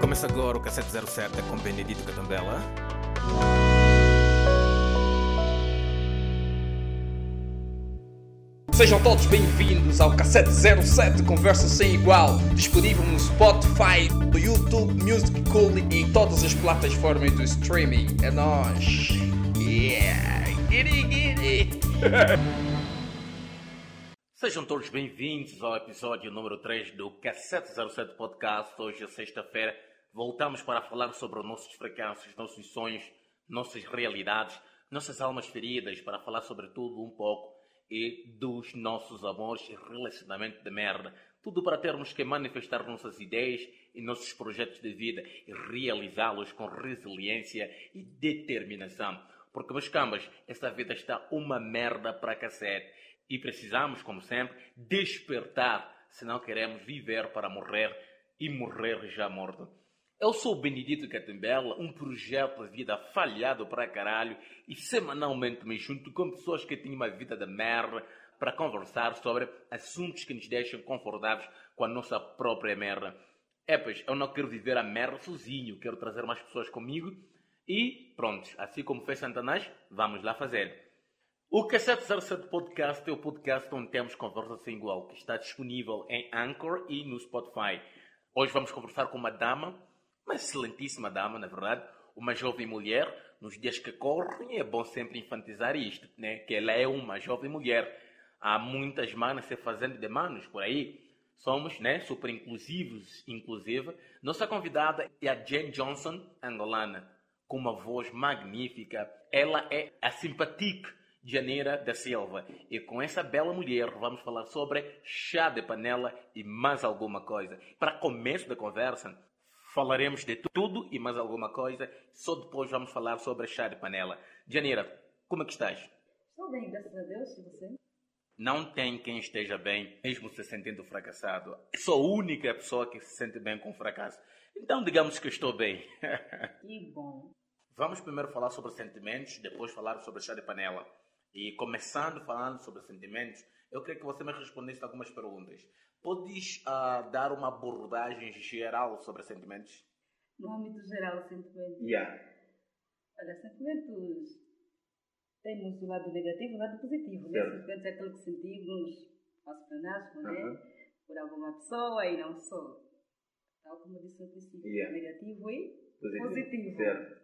Começa agora o Cassete 07 com Benedito Catambela. Sejam todos bem-vindos ao Cassete 07 Conversa Sem Igual, disponível no Spotify, no YouTube, Music Cool e em todas as plataformas do streaming. É nóis! Yeah! Giddy, giddy! Sejam todos bem-vindos ao episódio número 3 do Cassete 07 Podcast. Hoje é sexta-feira. Voltamos para falar sobre os nossos fracassos, nossos sonhos, nossas realidades, nossas almas feridas, para falar sobre tudo um pouco e dos nossos amores e relacionamento de merda. Tudo para termos que manifestar nossas ideias e nossos projetos de vida e realizá-los com resiliência e determinação. Porque, meus cambas, essa vida está uma merda para cacete. E precisamos, como sempre, despertar se não queremos viver para morrer e morrer já morto. Eu sou o Benedito Catembela, um projeto de vida falhado para caralho e semanalmente me junto com pessoas que têm uma vida de merda para conversar sobre assuntos que nos deixam confortáveis com a nossa própria merda. É, pois, eu não quero viver a merda sozinho, quero trazer mais pessoas comigo e pronto, assim como fez Santanás, vamos lá fazer. O K707 Podcast é o podcast onde temos conversa sem igual, que está disponível em Anchor e no Spotify. Hoje vamos conversar com uma dama uma excelentíssima dama, na verdade, uma jovem mulher, nos dias que correm, é bom sempre enfatizar isto, né? que ela é uma jovem mulher. Há muitas manas se fazendo de manos por aí. Somos né, super inclusivos, inclusive. Nossa convidada é a Jane Johnson, angolana, com uma voz magnífica. Ela é a simpatique Janeira da Silva. E com essa bela mulher vamos falar sobre chá de panela e mais alguma coisa. Para começo da conversa, Falaremos de tudo e mais alguma coisa. Só depois vamos falar sobre chá de panela. Janeira, como é que estás? Estou bem, graças a Deus. E você? Não tem quem esteja bem, mesmo se sentindo fracassado. Sou a única pessoa que se sente bem com fracasso. Então, digamos que estou bem. Que bom. Vamos primeiro falar sobre sentimentos, depois falar sobre chá de panela. E começando falando sobre sentimentos, eu queria que você me respondesse algumas perguntas. Podes uh, dar uma abordagem geral sobre sentimentos? No âmbito geral, sentimentos. Yeah. Olha, sentimentos. Temos o lado negativo e o lado positivo. Né? Sentimentos é aquilo que sentimos nosso pronasmo, né? Uh -huh. Por alguma pessoa e não só. Tal como disse no princípio. Yeah. Negativo e positivo. positivo. Certo.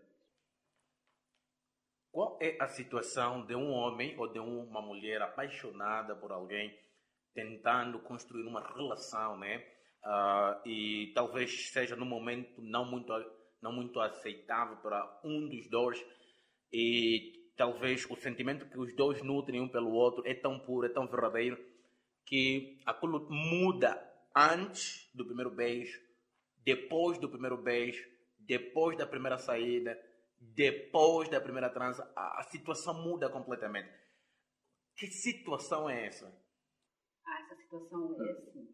Qual é a situação de um homem ou de uma mulher apaixonada por alguém tentando construir uma relação, né? Uh, e talvez seja num momento não muito não muito aceitável para um dos dois e talvez o sentimento que os dois nutrem um pelo outro é tão puro, é tão verdadeiro que aquilo muda antes do primeiro beijo, depois do primeiro beijo, depois da primeira saída, depois da primeira transa, a, a situação muda completamente. Que situação é essa? situação é assim.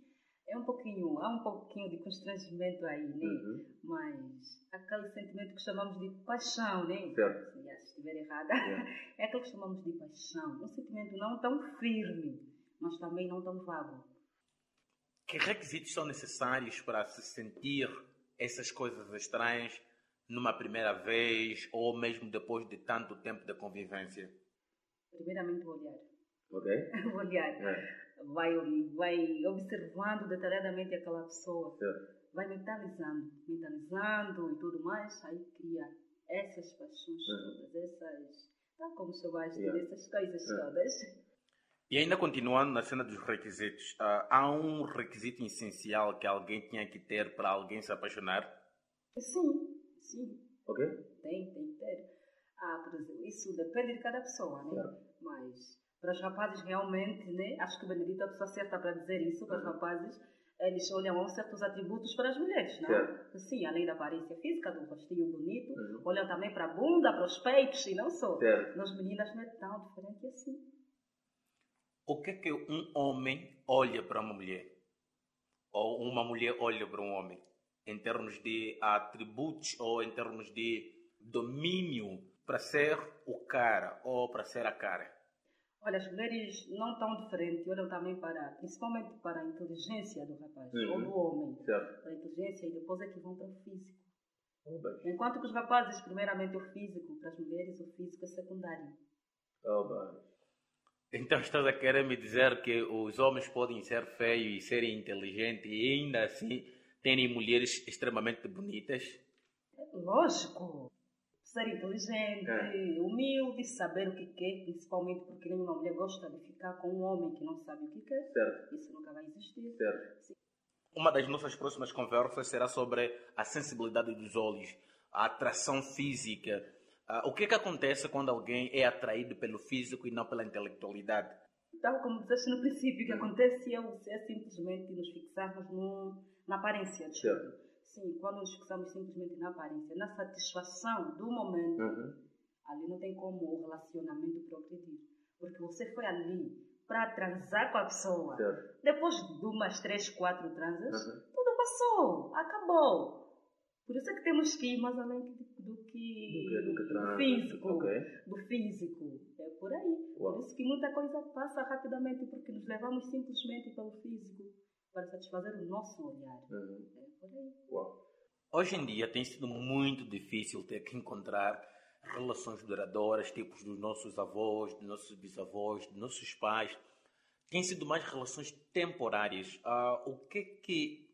É um pouquinho, há um pouquinho de constrangimento aí, né? Uhum. Mas aquele sentimento que chamamos de paixão, né? Certo. Se estiver errada, é aquele que chamamos de paixão. Um sentimento não tão firme, mas também não tão vago. Que requisitos são necessários para se sentir essas coisas estranhas numa primeira vez ou mesmo depois de tanto tempo de convivência? Primeiramente, o olhar. Ok. o olhar. É vai, vai observando detalhadamente aquela pessoa, é. vai mentalizando, mentalizando e tudo mais, aí cria essas paixões uhum. todas, essas, tá como se vai yeah. essas coisas yeah. todas. E ainda continuando na cena dos requisitos, uh, há um requisito essencial que alguém tinha que ter para alguém se apaixonar? Sim, sim. Ok. Tem, tem que ter. Ah, por exemplo, isso depende de cada pessoa, né? Yeah. Mas para os rapazes, realmente, né? acho que o Benedito é a pessoa certa para dizer isso. Para os uhum. rapazes, eles olham certos atributos para as mulheres, não? Certo. Sim, além da aparência física, do rostinho bonito, uhum. olham também para a bunda, para os peitos e não só. Certo. Nas meninas não é tão diferente assim. O que é que um homem olha para uma mulher? Ou uma mulher olha para um homem? Em termos de atributos ou em termos de domínio para ser o cara ou para ser a cara? Olha, as mulheres não tão diferentes, olham também para, principalmente para a inteligência do rapaz uhum. ou do homem. Certo. Para a inteligência e depois é que vão para o físico. Enquanto que os rapazes, primeiramente o físico, para as mulheres o físico é secundário. Bem. Então estás a querer me dizer que os homens podem ser feios e serem inteligentes e ainda assim terem mulheres extremamente bonitas? Lógico. Ser inteligente, É. humilde, saber o que quer, principalmente porque nenhuma mulher gosta de ficar com um homem que não sabe o que quer. Certo, Isso nunca vai existir. Uma das nossas próximas conversas será sobre a sensibilidade dos olhos, a atração física. Ah, o que é que acontece quando alguém é atraído pelo físico e não pela intelectualidade? Tal como disseste no princípio, o que acontece é, é simplesmente nos fixarmos no, na aparência. desculpe. Certo. Sim, quando nos fixamos simplesmente na aparência, na satisfação do momento, ali não tem como o relacionamento progredir. Porque você foi ali para transar com a pessoa. Certo. Depois de umas três, quatro transas, Uhum. tudo passou, acabou. Por isso é que temos que ir mais além do, do que do físico. Do físico. É por aí. Uau. Por isso que muita coisa passa rapidamente, porque nos levamos simplesmente pelo físico para satisfazer o nosso olhar. É por aí. Hoje em dia tem sido muito difícil ter que encontrar relações duradouras, tipos dos nossos avós, dos nossos bisavós, dos nossos pais. Tem sido mais relações temporárias. Ah, o que é que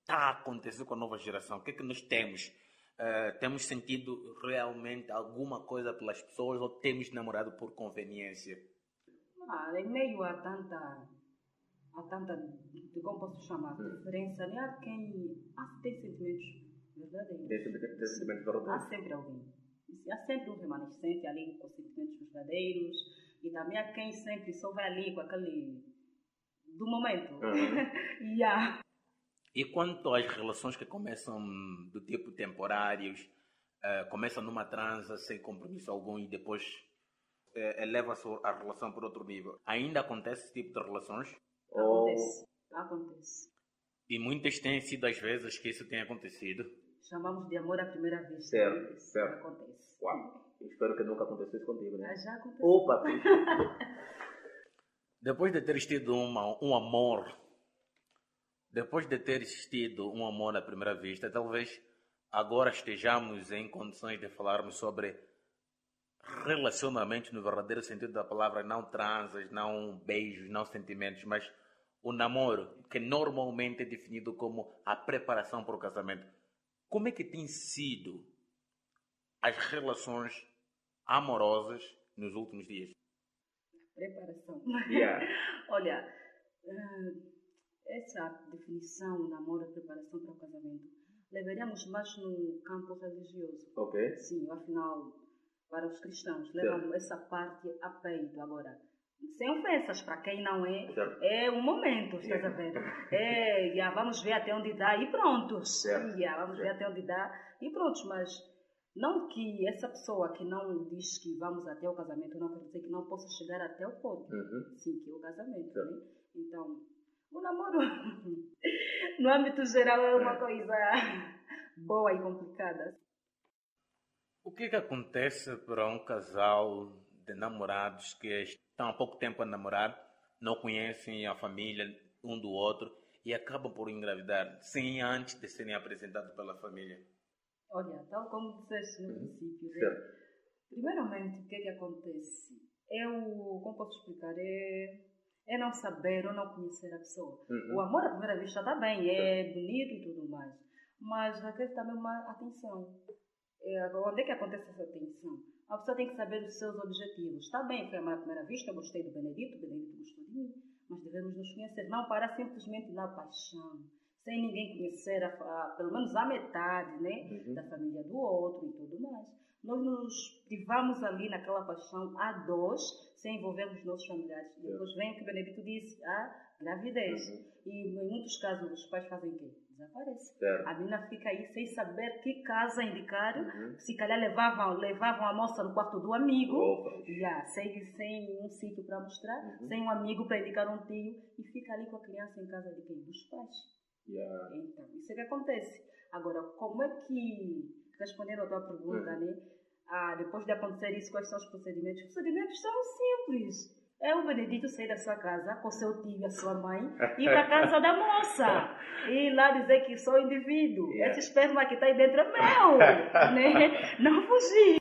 está a acontecer com a nova geração? O que é que nós temos? Ah, temos sentido realmente alguma coisa pelas pessoas ou temos namorado por conveniência? Ah, em meio a tanta, a tanta, de como posso chamar, diferença, né? há quem há, tem sentimentos verdadeiros. Há sempre alguém. Há sempre um remanescente ali com sentimentos verdadeiros e também há quem sempre só vai ali com aquele do momento. e há. E quanto às relações que começam do tipo temporários, eh, começam numa transa sem compromisso algum e depois eh, eleva-se a relação por outro nível, ainda acontece esse tipo de relações? Acontece. Acontece. E muitas têm sido as vezes que isso tem acontecido. Chamamos de amor à primeira vista. Certo, Isso certo. Acontece. Espero que nunca acontecesse contigo, Ah, Já aconteceu. Opa! depois de teres tido uma, um amor, depois de teres tido um amor à primeira vista, talvez agora estejamos em condições de falarmos sobre relacionamento no verdadeiro sentido da palavra, não transas, não beijos, não sentimentos, mas o namoro, que normalmente é definido como a preparação para o casamento. Como é que tem sido as relações amorosas nos últimos dias? Preparação. Yeah. Olha, eh, essa definição, namoro e preparação para o casamento, levaríamos mais no campo religioso. Ok. Sim, afinal, para os cristãos, levam essa parte a peito. Agora, sem ofensas, para quem não é, Certo. é um momento, estás a ver? É, vamos ver até onde dá e prontos. Certo. Já, vamos ver até onde dá e prontos, mas não que essa pessoa que não diz que vamos até o casamento, não quer dizer que não possa chegar até o ponto. Sim, que é o casamento, Certo. né? Então, o namoro, no âmbito geral, é uma coisa boa e complicada. O que é que acontece para um casal de namorados que estão há pouco tempo a namorar, não conhecem a família um do outro e acabam por engravidar sem antes de serem apresentados pela família? Olha, tal como disseste no princípio, né? Primeiramente, o que é que acontece? É o, como posso explicar, é, é não saber ou não conhecer a pessoa. Uhum. O amor à primeira vista está bem, é bonito e tudo mais, mas requer também uma atenção. É, onde é que acontece essa atenção? A pessoa tem que saber os seus objetivos. Está bem, foi amor à primeira vista, eu gostei do Benedito, o Benedito gostou de mim, mas devemos nos conhecer, não parar simplesmente na paixão, sem ninguém conhecer a, a- pelo menos a metade, né? Uhum. da família do outro e tudo mais. Nós nos privamos ali naquela paixão a dois, sem envolvermos nossos familiares. Depois vem o que o Benedito disse, a gravidez. Uhum. E em muitos casos os pais fazem o quê? Desaparecem. Certo. A menina fica aí sem saber que casa indicar. Uhum. Se calhar levavam, levavam a moça no quarto do amigo. Opa. Já, sem, sem um sítio para mostrar, Uhum. sem um amigo para indicar um tio, e fica ali com a criança em casa de quem? Dos pais. Yeah. Então, isso é que acontece. Agora, como é que, respondendo à tua pergunta, Uhum. né? Ah, depois de acontecer isso, quais são os procedimentos? Os procedimentos são simples. É o Benedito sair da sua casa com seu tio e a sua mãe e ir para a casa da moça. E ir lá dizer que sou indivíduo. Yeah. Esse esperma que está aí dentro é meu. né? Não fugir.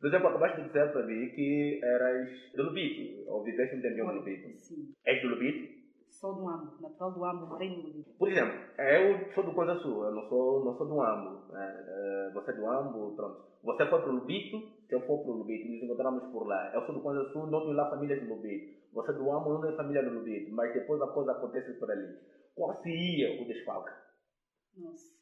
Por exemplo, acabaste de dizer para mim que eras do Lubito, ou viveste um tempinho no Lubito. Sim. És do Lubito? Sou do Ambo, natural do Ambo, morei no Lubito. Por exemplo, eu sou do Coisa Sul, eu não sou, não sou do Ambo. né? Eh, Você é do Ambo, pronto. Você foi para o Lubito, eu for para o Lubito, nos encontramos por lá. Eu sou do Coisa Sul, não tenho lá família do Lubito. Você é do Ambo, não tem família do Lubito. Mas depois a coisa acontece por ali. Qual seria o desfalque? Nossa,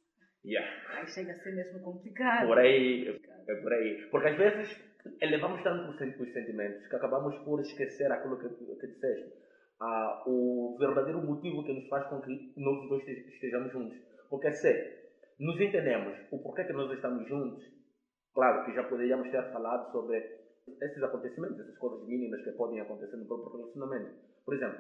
Yeah. aí chega a ser mesmo complicado. Por aí, é por aí. Porque às vezes elevamos tanto os sen- os sentimentos que acabamos por esquecer aquilo que, que disseste. Ah, o verdadeiro motivo que nos faz com que nós dois este- estejamos juntos. Porque se nos entendemos o porquê que nós estamos juntos, claro que já poderíamos ter falado sobre esses acontecimentos, essas coisas mínimas que podem acontecer no próprio relacionamento. Por exemplo,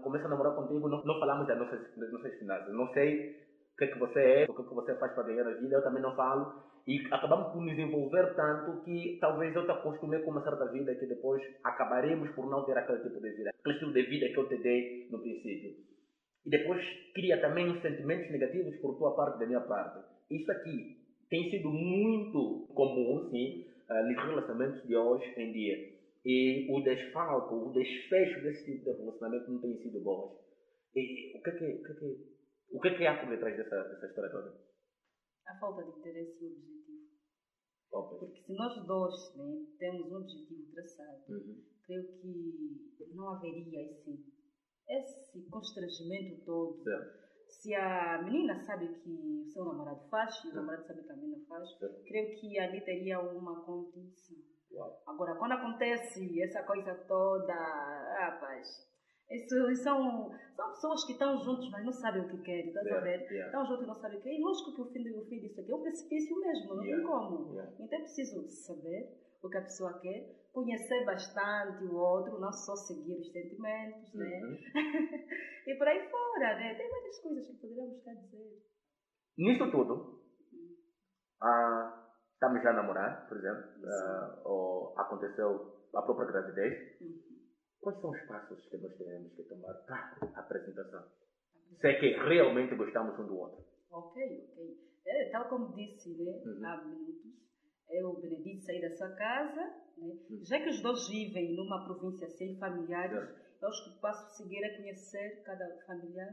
começo a namorar contigo, não, não falamos das nossas, das nossas finanças. Não sei o que é que você é, o que é que você faz para ganhar a vida, eu também não falo. E acabamos por nos envolver tanto que talvez eu te acostumei com uma certa vida que depois acabaremos por não ter aquele tipo de vida, aquele estilo de vida que eu te dei no princípio. E depois cria também sentimentos negativos por tua parte da minha parte. Isso aqui tem sido muito comum, sim, ah, nos relacionamentos de hoje em dia. E o desfalco, o desfecho desse tipo de relacionamento não tem sido bom. E o que é que, o que, é que, o que, é que há por detrás dessa, dessa história toda? A falta de interesse e objetivo. Óbvio. Porque se nós dois né, temos um objetivo traçado, Uhum. creio que não haveria esse, esse constrangimento todo. Se a menina sabe que o seu namorado faz e o namorado sabe que a menina faz, Certo. creio que ali teria uma condição. Agora, quando acontece essa coisa toda, rapaz, isso são, são pessoas que estão juntos, mas não sabem o que querem, estás a ver? Yeah. Estão juntos e não sabem o que é. E lógico que o fim, o fim disso aqui é um precipício mesmo, não Yeah. tem como. Yeah. Então é preciso saber o que a pessoa quer, conhecer bastante o outro, não só seguir os sentimentos, né? Uhum. E por aí fora, né? Tem várias coisas que poderíamos a dizer. Nisso tudo, ah, estamos já a namorar, por exemplo, ah, ou aconteceu a própria gravidez. Uhum. Quais são os passos que nós teremos que tomar para a apresentação? Se é que realmente gostamos um do outro. Ok, ok. É, tal como disse né, Uhum. há minutos, é o Benedito sair da sua casa, né? Uhum. já que os dois vivem numa província sem familiares, Certo. eu acho que o passo a seguir é conhecer cada familiar.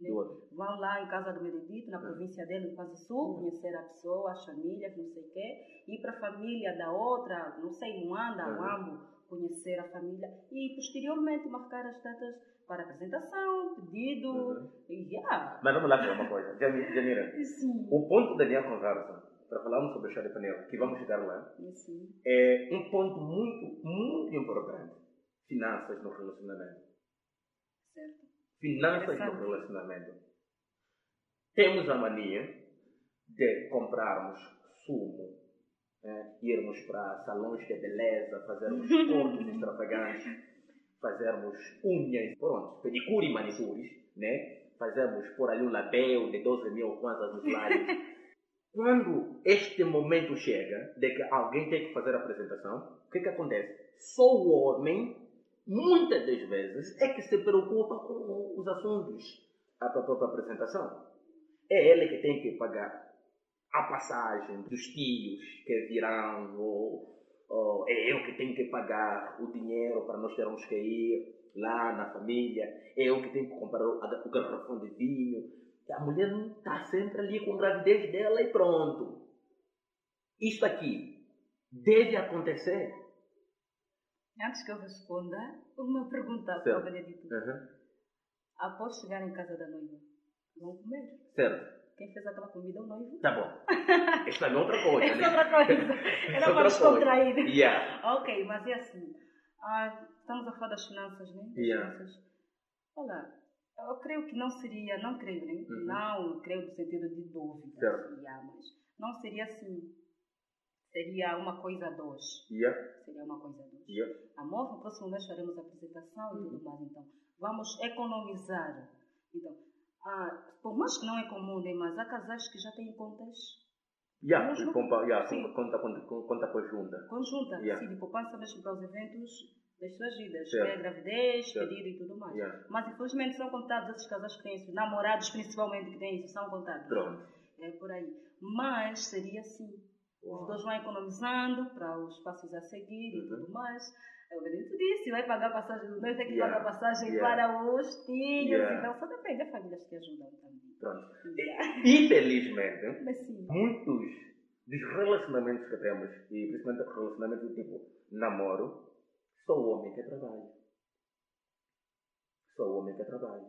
Né? Vão lá em casa do Benedito, na Uhum. província dele, no Quase Sul, conhecer a pessoa, as famílias, não sei o quê, ir para a família da outra, não sei, Luanda, Uhum. Luambo, conhecer a família e posteriormente marcar as datas para apresentação, pedido, Uhum. yeah. Mas vamos lá para uma coisa. Jani- Janira, Sim. o ponto da minha conversa, para falarmos sobre o chá de panela, que vamos chegar lá, Sim. é um ponto muito, muito importante. Finanças no relacionamento. Certo. Finanças no relacionamento. Temos a mania de comprarmos sumo, né? irmos para salões de beleza, fazermos cortes extravagantes, fazermos unhas, pronto, pedicure e manicures, né? fazermos por ali um label de 12 mil kwanzas nos lábios. Quando este momento chega de que alguém tem que fazer a apresentação, o que, que acontece? Só o homem, muitas das vezes, é que se preocupa com os assuntos da própria apresentação. É ele que tem que pagar a passagem dos tios que virão, ou, ou é eu que tenho que pagar o dinheiro para nós termos que ir lá na família, é eu que tenho que comprar o, garrafão de vinho. A mulher não está sempre ali com a gravidez dela e pronto. Isto aqui deve acontecer. Antes que eu responda, uma pergunta para o Benedito. Uhum. Após chegar em casa da noiva, vão comer? Certo. Quem fez aquela comida é o noivo? Tá bom. Isso é outra coisa. Né? é outra coisa. Isso é Era para descontrair. Yeah. Ok, mas é assim. Ah, estamos a falar das finanças, né? Das Yeah. finanças. Olha, eu creio que não seria, não creio, né? Uhum. Não creio no sentido de dúvida. Yeah, mas não seria assim. Seria uma coisa a dois. Yeah. Seria uma coisa a dois. Yeah. Amor, no próximo mês faremos a apresentação e Uhum. tudo mais, então. Vamos economizar. Então, ah, por mais que não é comum, né? Mas há casais que já têm contas Yeah. Mesmo? Compa, yeah. Sim. Conta, conta, conta conjunta. conjuntas, Yeah. sim, de poupança mesmo para os eventos das suas vidas, Certo. que é gravidez, Certo. período e tudo mais. Yeah. Mas infelizmente são contados esses casais que têm isso, namorados principalmente que têm isso, são contados. Pronto. É por aí. Mas seria assim. Os dois vão economizando para os passos a seguir e Uhum. tudo mais. É o que a gente disse, vai pagar passagem, os dois tem que Yeah. pagar passagem Yeah. para os filhos. Yeah. Então só depende das famílias que ajudam também. Pronto. Infelizmente, Mas sim. muitos dos relacionamentos que temos, e principalmente relacionamentos do tipo namoro, só o homem que trabalha. Só o homem que trabalha.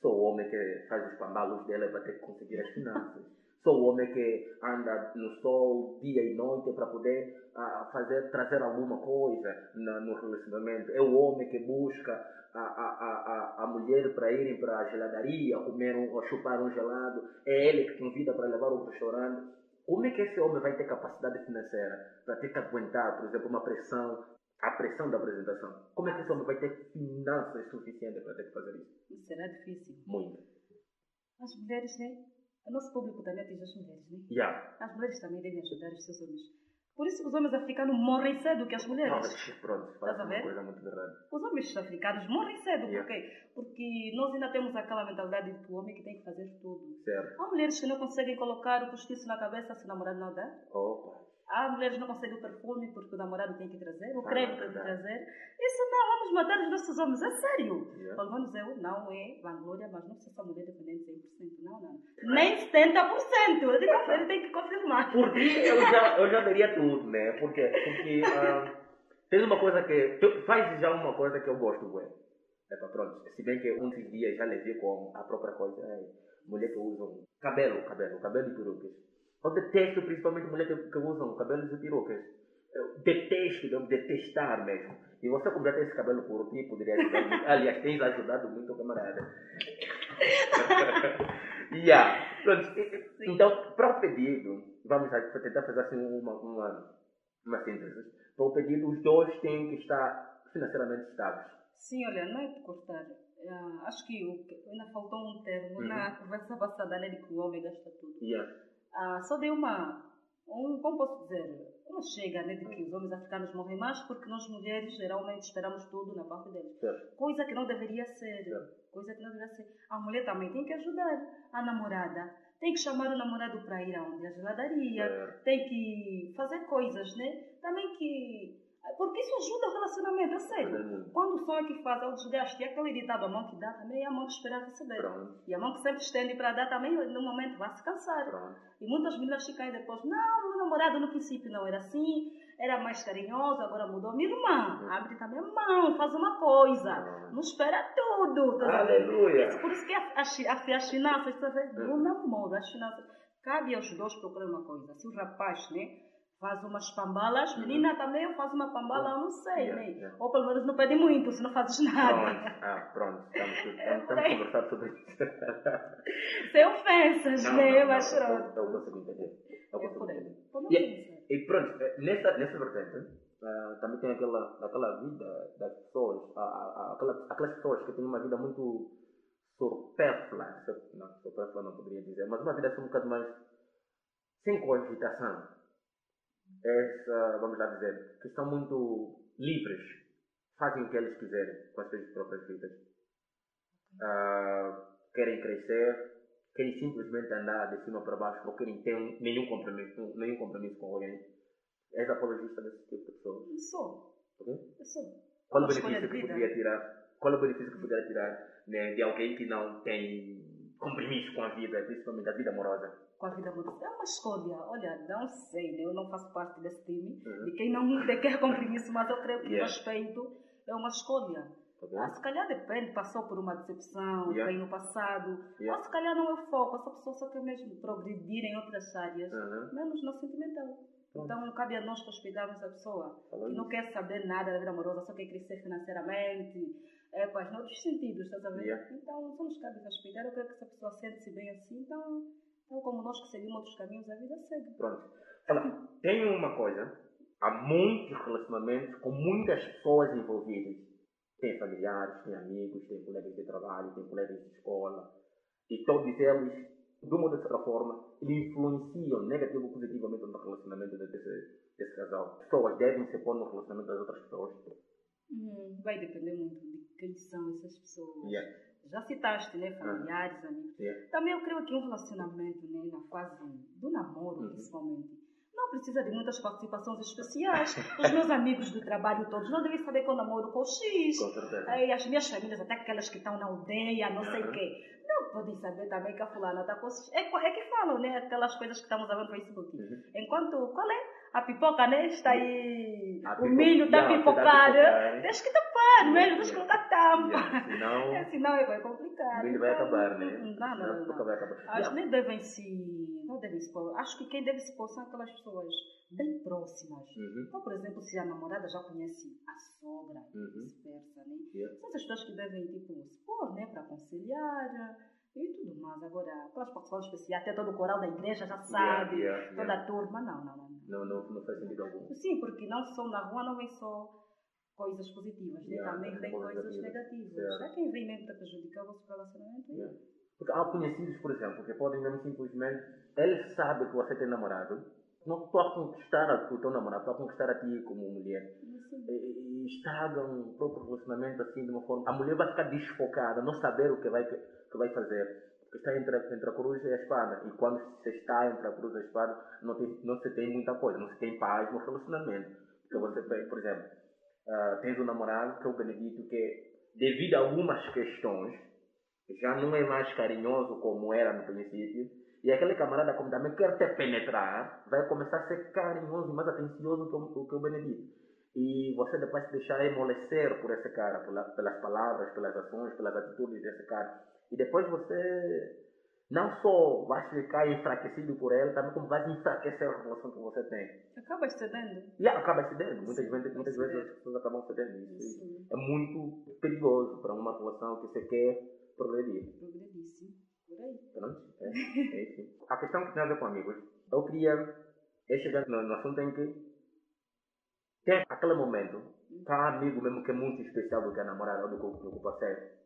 Só o homem que faz os pambalos dela para ter que conseguir as finanças. Só o homem que anda no sol dia e noite para poder ah, fazer, trazer alguma coisa na- no relacionamento. É o homem que busca a, a, a, a, mulher para irem para a geladaria, comer um, ou chupar um gelado. É ele que convida para levar ao restaurante. Como é que esse homem vai ter capacidade financeira para ter que aguentar, por exemplo, uma pressão, a pressão da apresentação? Como é que esse homem vai ter finanças suficientes para ter que fazer isso? Será difícil. Muito. As mulheres, né? O nosso público também atinge as mulheres, né? Yeah. As mulheres também devem ajudar os seus homens. Por isso os homens africanos morrem cedo que as mulheres. Pronto, Estás faz a ver? coisa muito verdade. Os homens africanos morrem cedo. Yeah. Por quê? Porque nós ainda temos aquela mentalidade de que o homem que tem que fazer tudo. Certo. Há mulheres que não conseguem colocar o postiço na cabeça se o namorado não dá. Opa. Há mulheres que não conseguem o perfume porque o namorado tem que trazer, o Ah, creme tem que trazer. Isso não, vamos matar os nossos homens, é sério. Yeah. Pelo menos eu, não é vanglória, mas não precisa essa mulher dependente de 100%, não, não. Nem 70%, ele tem que, ele tem que confirmar. Por ti eu já, eu já daria tudo, né? Porque, porque ah, tem uma coisa que. Faz já uma coisa que eu gosto, ué. É para pronto. Se bem que um desses dias já levei com a própria coisa. É, mulher que usam cabelo, cabelo, cabelo e perucas. Eu detesto principalmente mulher que, que usam cabelos e perucas. Eu detesto, devo detestar mesmo. E você, como já tem esse cabelo por ti, poderia ajudar muito. Aliás, tens ajudado muito o camarada. yeah. Pronto. Então, para o pedido, vamos tentar fazer assim uma, uma, uma síntese. Para o pedido, os dois têm que estar financeiramente estáveis. Sim, olha, não é de cortar. Ah, acho que- ainda faltou um termo Uhum. na conversa passada, né, de que o homem gasta tudo. Yeah. Ah, só dei uma, um, como posso dizer, uma chega, né, de que os homens africanos morrem mais porque nós mulheres geralmente esperamos tudo na parte deles. Certo. Coisa que não deveria ser. Certo. Coisa que não deveria ser. A mulher também tem que ajudar a namorada. Tem que chamar o namorado para ir aonde? A geladaria. Certo. Tem que fazer coisas, né? Também que... Porque isso ajuda o relacionamento, é sério. Uhum. Quando o som é que faz é o desgaste, e aquele ditado, a mão que dá também é a mão que espera receber. Pronto. E a mão que sempre estende para dar também, no momento, vai se cansar. Pronto. E muitas meninas ficam aí depois, não, meu namorado no princípio não era assim, era mais carinhoso, agora mudou. Minha irmã, abre também a mão, faz uma coisa, Ah. não espera tudo. tá? Aleluia. Isso, por isso que a, a, chi- a, as finanças, tá vendo? no namoro, as finanças, cabe aos dois procurar uma coisa. Se o rapaz, né, faz umas pambalas, menina também faz uma pambala, eu não sei, Yeah, né? yeah. Ou pelo menos não pede muito, se não fazes Pronto. nada. Ah, pronto. Estamos, estamos, É estamos a conversar sobre isso. Sem ofensas, Não, né? não, Mas eu, pronto. eu consigo entender. Eu consigo entender. Vamos E, pensar. e pronto, eh, nessa, nessa vertente, ah, também tem aquela, aquela vida das pessoas, a- a- aquela, aquelas pessoas que têm uma vida muito supérflua, su- não, não poderia dizer, mas uma vida assim um bocado mais sem cogitação. Essa, vamos lá dizer, que estão muito livres, fazem o que eles quiserem com as suas próprias vidas. Ah, querem crescer, querem simplesmente andar de cima para baixo, não querem ter um- nenhum compromisso, nenhum compromisso com alguém. És apologista desse tipo de pessoas. Eu sou, ok? eu sou. Qual o benefício que poderia tirar? Qual o benefício que poderia tirar né, de alguém que não tem compromisso com a vida, principalmente a vida amorosa? Com a vida amorosa. É uma escolha. Olha, não sei, né? eu não faço parte desse time, Uhum. de quem não de quer compromisso, mas eu creio que Yeah. respeito é uma escolha. Tá? Ah, se calhar depende, passou por uma decepção, Yeah. bem no passado. Yeah. Ou se calhar não é o foco, essa pessoa só quer mesmo progredir em outras áreas, Uhum. menos no sentimental. Pronto. Então cabe a nós respeitarmos a pessoa Falou que não quer saber nada da vida amorosa, só quer crescer financeiramente, é, quais, noutros sentidos, estás a ver? Yeah. Então só nos cabe respeitar. Eu creio que se a pessoa sente-se bem assim, então, então como nós que seguimos outros caminhos, a vida segue. Pronto. Tem uma coisa. Há muitos relacionamentos com muitas pessoas envolvidas. Tem familiares, tem amigos, tem colegas de trabalho, tem colegas de escola. E todos eles, de uma ou de outra forma, influenciam negativo ou positivamente no relacionamento desse, desse casal. Pessoas devem se pôr no relacionamento das outras pessoas. Hum, vai depender muito de quem são essas pessoas. Yeah. Já citaste, né? Familiares, amigos. Yeah. Também eu creio que um relacionamento, né? Na fase do namoro, Uhum. principalmente. Não precisa de muitas participações especiais. Os meus amigos do trabalho todos não devem saber que eu namoro com o X. Com certeza. As minhas famílias, até aquelas que estão na aldeia, não sei o Uhum. quê. Não podem saber também que a fulana está com os... é, co- é que falam, né? Aquelas coisas que estamos a ver no Facebook. Uhum. Enquanto, qual é? A pipoca, né? Está aí... A o milho está pipocado. Tens que tapar, o milho, tens que colocar tampa. Yeah. Senão, É, senão é complicado. o milho vai Então, acabar, né? Não, não, não. vai acabar. Acho que nem devem se... Não devem se pôr. Acho que quem deve se pôr são aquelas pessoas bem próximas. Uhum. Então, por exemplo, se a namorada já conhece a sogra, Uhum. vice-versa, né? Yeah. São essas pessoas que devem, tipo, se pôr, né? Para aconselhar e tudo mais. Agora, aquelas participações especiais, até todo o coral da igreja já sabe, Yeah, yeah, toda a turma, não, não, não. não. Não, não, não faz sentido algum. Sim, porque não só na rua não vem só coisas positivas, né? Yeah, também vem coisas negativas. Certo. É quem vem mesmo para prejudicar o vosso relacionamento. Yeah. Porque há conhecidos, por exemplo, que podem mesmo simplesmente. Ele sabe que você tem namorado. Não estou a conquistar o teu namorado, estou a conquistar a ti como mulher. Assim, E, e estragam o próprio relacionamento assim de uma forma. A mulher vai ficar desfocada, não saber o que vai, que vai fazer. Porque está entre, a- entre a cruz e a espada. E quando se está entre a cruz e a espada, não, tem, não se tem muita coisa, não se tem paz no relacionamento. Porque você, tem, por exemplo, ah, tens um namorado que é o Benedito, que devido a algumas questões, já não é mais carinhoso como era no princípio. E aquele camarada, como também quer te penetrar, vai começar a ser carinhoso e mais atencioso que o, que o Benedito. E você depois se deixar amolecer por esse cara, pela, pelas palavras, pelas ações, pelas atitudes desse cara. E depois você não só vai ficar enfraquecido por ele, também como vai enfraquecer a relação que você tem. acabas cedendo. E acaba cedendo. Muitas Sim, vezes, muitas vezes as pessoas acabam cedendo. Isso Sim, é muito perigoso para uma relação que você quer progredir. progredíssimo. Por aí. Pronto, é, é isso. A questão que tem a ver com amigos, eu queria é chegar no, no assunto em que tem aquele momento, que há amigo mesmo que é muito especial do que a namorada ou do que o parceiro.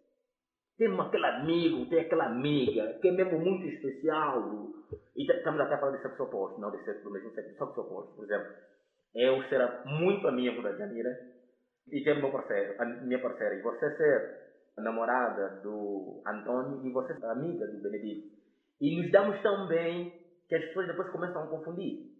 Tem aquele amigo, tem aquela amiga, que é mesmo muito especial. E estamos até a falar de sexo oposto, não de sexo do mesmo sexo, sexo oposto. Por exemplo, eu ser muito amigo da Janira e ter meu parceiro, a minha parceira, e você ser a namorada do Antônio e você ser amiga do Benedito. E nos damos tão bem que as pessoas depois começam a confundir.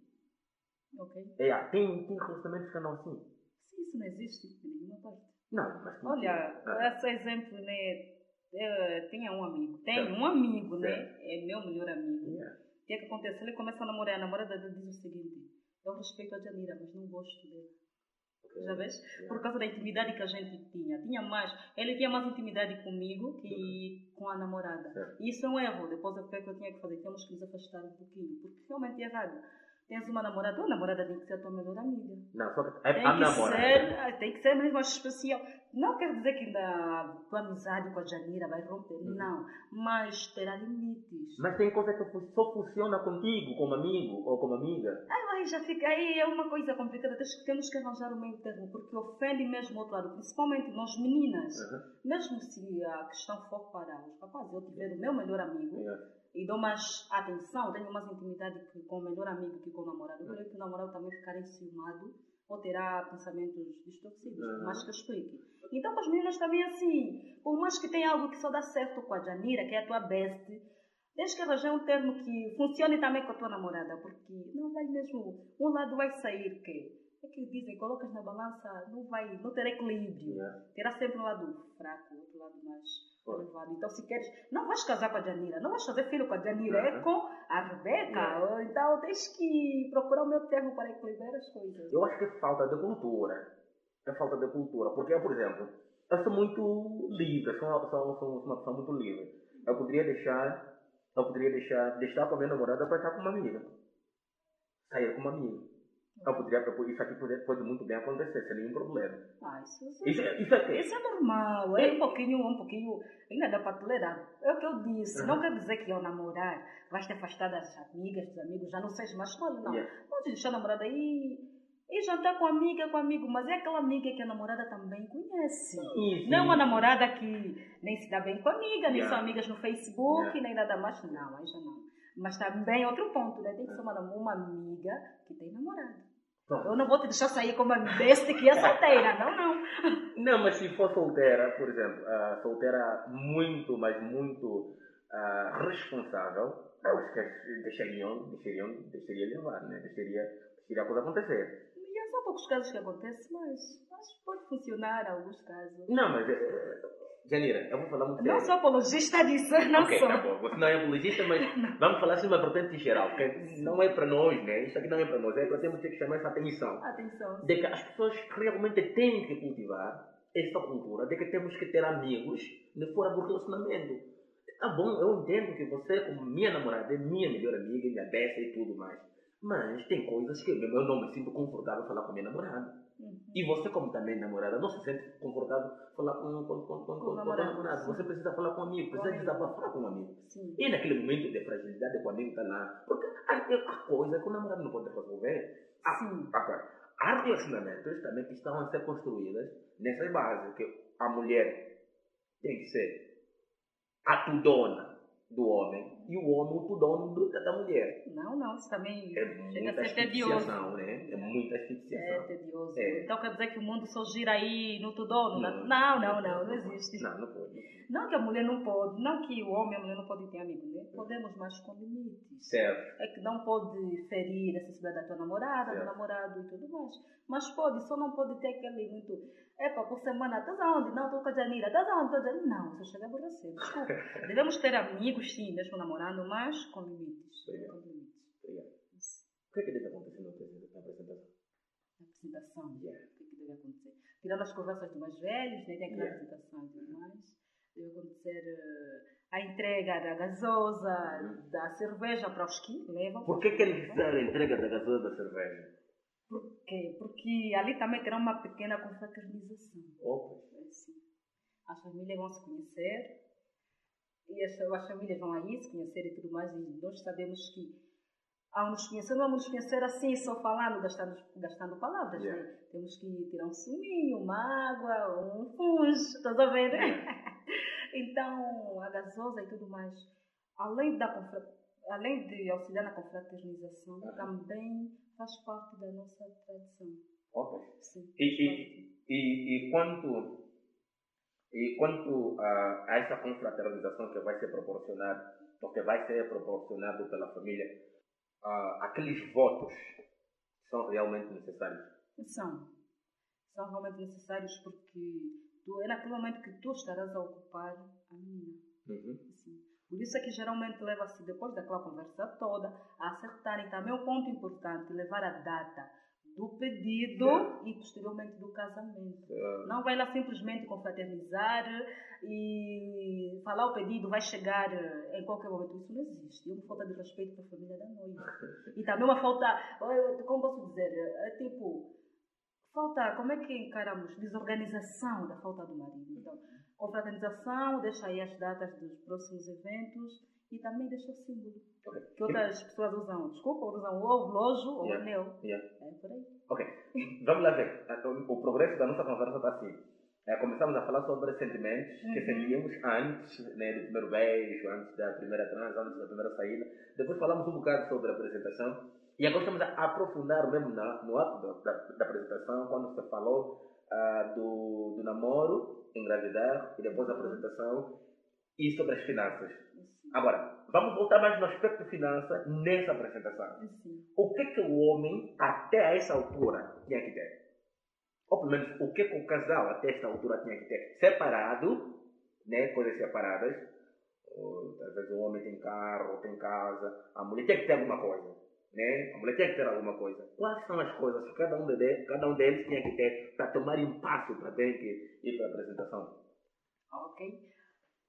Ok. É, tem, tem relacionamentos que não assim. Sim, isso não existe em nenhuma parte. Não, mas Olha, Ah. esse exemplo, né? Eu tinha um amigo, tem um amigo, né? É meu melhor amigo. Yeah. O que é que acontece? Ele começa a namorar, a namorada dele diz o seguinte: Eu respeito a Janira, mas não gosto dele. Ok. Já vês? Yeah. Por causa da intimidade que a gente tinha. Tinha mais, ele tinha mais intimidade comigo que com a namorada. Isso é um erro. Depois o que é que eu tinha que fazer? Temos que nos afastar um pouquinho, porque realmente é errado. Tens uma namorada, tua namorada tem que ser a tua melhor amiga. Não, só que é Tem a que, namorada. ser, ah, tem que ser mesmo especial. Não quer dizer que na tua amizade com a Janira vai romper, Uhum. não. Mas terá limites. Mas tem coisa que só funciona contigo, como amigo ou como amiga. Aí já fica, aí é uma coisa complicada. Temos que arranjar o meio termo, porque ofende mesmo o outro lado, principalmente nós meninas. Uhum. Mesmo se a questão for para os rapazes, eu tiver o meu melhor amigo Yeah. E dou mais atenção, tenho mais intimidade que com o melhor amigo que com o namorado. Eu creio que o namorado também ficará enciumado ou terá pensamentos distorcidos, Uhum. por mais que eu explique. Então, com as meninas também é assim. Por mais que tenha algo que só dá certo com a Janira, que é a tua best, tens que arranjar um termo que funcione também com a tua namorada, porque não vai mesmo. Um lado vai sair que é que dizem, colocas na balança, não vai, não terá equilíbrio. Yeah. Terá sempre um lado fraco, outro lado mais Então, se queres, não vais casar com a Janira, não vais fazer filho com a Janira, é Uhum. com a Rebeca. Então, tens que procurar o meu termo para equilibrar as coisas. Eu acho que é falta de cultura. É falta de cultura. Porque, eu, por exemplo, eu sou muito livre, sou, sou, sou uma pessoa muito livre. Eu poderia deixar, eu poderia deixar, deixar com a minha namorada para estar com uma amiga. Sair com uma amiga. Eu poderia, isso aqui pode, pode muito bem acontecer, sem nenhum problema. Ah, isso, isso, Isso, é- isso isso é normal, é um pouquinho, um pouquinho, ainda dá para tolerar. É o que eu disse, Uhum. não quer dizer que ao namorar vais te afastar das amigas, dos amigos, já não seja mais solo, não. Yeah. Pode deixar a namorada aí e jantar com amiga, com amigo, mas é aquela amiga que a namorada também conhece. Isso. Não é uma namorada que nem se dá bem com a amiga, nem Yeah. são amigas no Facebook, Yeah. nem nada mais. Não, aí já não. Mas também outro ponto, né? Tem que ser uma, uma amiga que tem namorado. Eu não vou te deixar sair como a besta que é solteira, não, não. Não, mas se for solteira, por exemplo, uh, solteira muito, mas muito uh, responsável, eu acho que deixariam, deixariam, deixaria levar, né? Deixaria, deixaria a coisa acontecer. E há só poucos casos que acontecem, mas acho que pode funcionar em alguns casos. Não, mas eh, Janira, eu vou falar muito sério. Não sou apologista disso, não okay, sou. Tá bom. Você não é apologista, mas não. vamos falar assim uma vertente geral, porque não é para nós, né? Isso aqui não é para nós, é para termos que chamar essa atenção. Atenção. De que as pessoas realmente têm que cultivar essa cultura de que temos que ter amigos fora do relacionamento. Tá bom, eu entendo que você, como minha namorada, é minha melhor amiga, minha besta e tudo mais. Mas tem coisas que eu não me sinto confortável falar com minha namorada. Uhum. E você, como também namorada, não se sente confortável falar com, com, com, com, com, namorado. com. Você precisa falar com um amigo, precisa desabafar com um amigo. Sim. E naquele momento de fragilidade, quando o amigo está lá. Porque há coisa que o namorado não pode resolver. Ah, Sim. Agora, há relacionamentos também que estão a ser construídas nessa base, que a mulher tem que ser a tudona do homem e o homem o dono do, da mulher. Não, não, isso também é chega a ser tedioso. Né? É muita asfixiação. É tedioso. É. Então quer dizer que o mundo só gira aí no tudono? Não, não, não, não, não existe. Não, não pode. Não que a mulher não pode, não que o homem e a mulher não podem ter amigos, né? Podemos, mas com limites. Certo. É que não pode ferir a necessidade da tua namorada, do namorado e tudo mais. Mas pode, só não pode ter aquele muito Epa, por semana, estás aonde? Não, estou com a Janira. Estás aonde? Estou Janira. Não, você chega a aborrecer. Desculpa. Devemos ter amigos, sim, mesmo namorando, mas com limites. Obrigado. Com limites. Obrigado. O que é que deve acontecer na apresentação? Na apresentação? Yeah. O que é que deve acontecer? Tirando as conversas dos mais velhos, né? tem aquela yeah. apresentação e tudo mais. Deve acontecer uh, a entrega da gasosa, uhum. da cerveja para os que levam. Por que, que é necessário a entrega da gasosa da cerveja? Por quê? Porque ali também terá uma pequena confraternização. Opa. Assim. As famílias vão se conhecer e as, as famílias vão aí se conhecer e tudo mais. E nós sabemos que ao nos conhecer, não vamos nos conhecer assim, só falando, gastando, gastando palavras. Yeah. Né? Temos que tirar um suminho, uma água, um fungo, estás a ver? Então, a gasosa e tudo mais. Além, da, além de auxiliar na confraternização, também faz parte da nossa tradição. Ok. Sim. E, e, e, e quanto, e quanto a, a essa confraternização que vai ser proporcionada, porque vai ser proporcionado pela família, uh, aqueles votos são realmente necessários? São. São realmente necessários porque tu, é naquele momento que tu estarás a ocupar a menina. Uhum. Por isso é que geralmente leva-se, depois daquela conversa toda, a acertarem também o ponto importante, levar a data do pedido e posteriormente do casamento. Não vai lá simplesmente confraternizar e falar o pedido vai chegar em qualquer momento. Isso não existe. É uma falta de respeito para a família da noiva. E também uma falta, como posso dizer, é tipo, falta, como é que encaramos? Desorganização da falta do marido. Então, confraternização, deixa aí as datas dos próximos eventos e também deixa o símbolo. Okay. Que outras pessoas usam, desculpa, usam o relógio ou o anel. Yeah. É por aí. Ok. Vamos lá ver. O progresso da nossa conversa está assim. É, começamos a falar sobre sentimentos uhum. que sentíamos antes né, do primeiro beijo, antes da primeira trans, antes da primeira saída. Depois falamos um bocado sobre a apresentação. E agora estamos a aprofundar mesmo na, no ato da, da, da apresentação, quando você falou uh, do, do namoro, engravidar e depois a apresentação e sobre as finanças. Agora, vamos voltar mais no aspecto de finança nessa apresentação. O que que o homem, até essa altura, tinha que ter? Ou pelo menos, o que que o casal, até esta altura, tinha que ter? Separado, né, coisas separadas. Ou, vezes o homem tem carro, tem casa, a mulher tem que ter alguma coisa né? A mulher tinha que ter alguma coisa. Quais são as coisas que cada um, de, cada um deles tinha que ter para tomar um passo para ter que ir para a apresentação? Ok.